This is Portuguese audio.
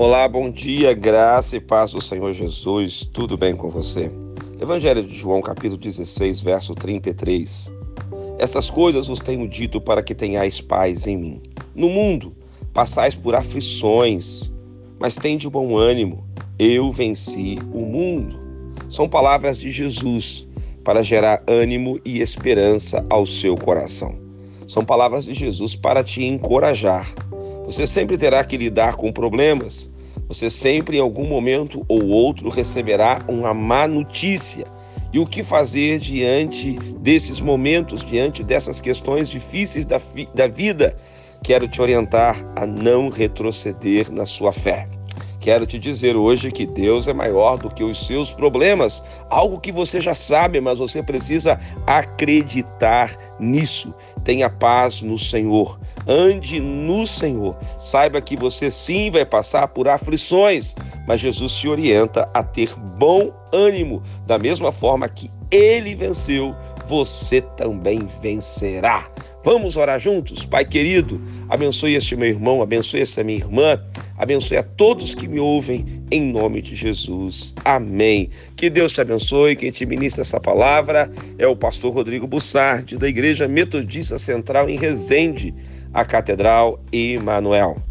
Olá, bom dia, graça e paz do Senhor Jesus, tudo bem com você? Evangelho de João, capítulo 16, verso 33. Estas coisas vos tenho dito para que tenhais paz em mim. No mundo passais por aflições, mas tende bom ânimo, eu venci o mundo. São palavras de Jesus para gerar ânimo e esperança ao seu coração. São palavras de Jesus para te encorajar você sempre terá que lidar com problemas. Você sempre, em algum momento ou outro, receberá uma má notícia. E o que fazer diante desses momentos, diante dessas questões difíceis da, da vida? Quero te orientar a não retroceder na sua fé. Quero te dizer hoje que Deus é maior do que os seus problemas, algo que você já sabe, mas você precisa acreditar nisso. Tenha paz no Senhor. Ande no Senhor. Saiba que você sim vai passar por aflições, mas Jesus te orienta a ter bom ânimo. Da mesma forma que ele venceu, você também vencerá. Vamos orar juntos? Pai querido, abençoe este meu irmão, abençoe esta minha irmã, abençoe a todos que me ouvem, em nome de Jesus. Amém. Que Deus te abençoe. Quem te ministra essa palavra é o pastor Rodrigo Bussardi, da Igreja Metodista Central em Resende, a Catedral Emanuel.